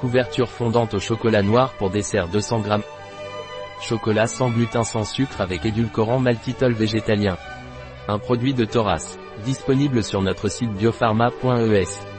Couverture fondante au chocolat noir pour dessert 200 g. Chocolat sans gluten sans sucre avec édulcorant maltitol végétalien. Un produit de Thoras. Disponible sur notre site biopharma.es.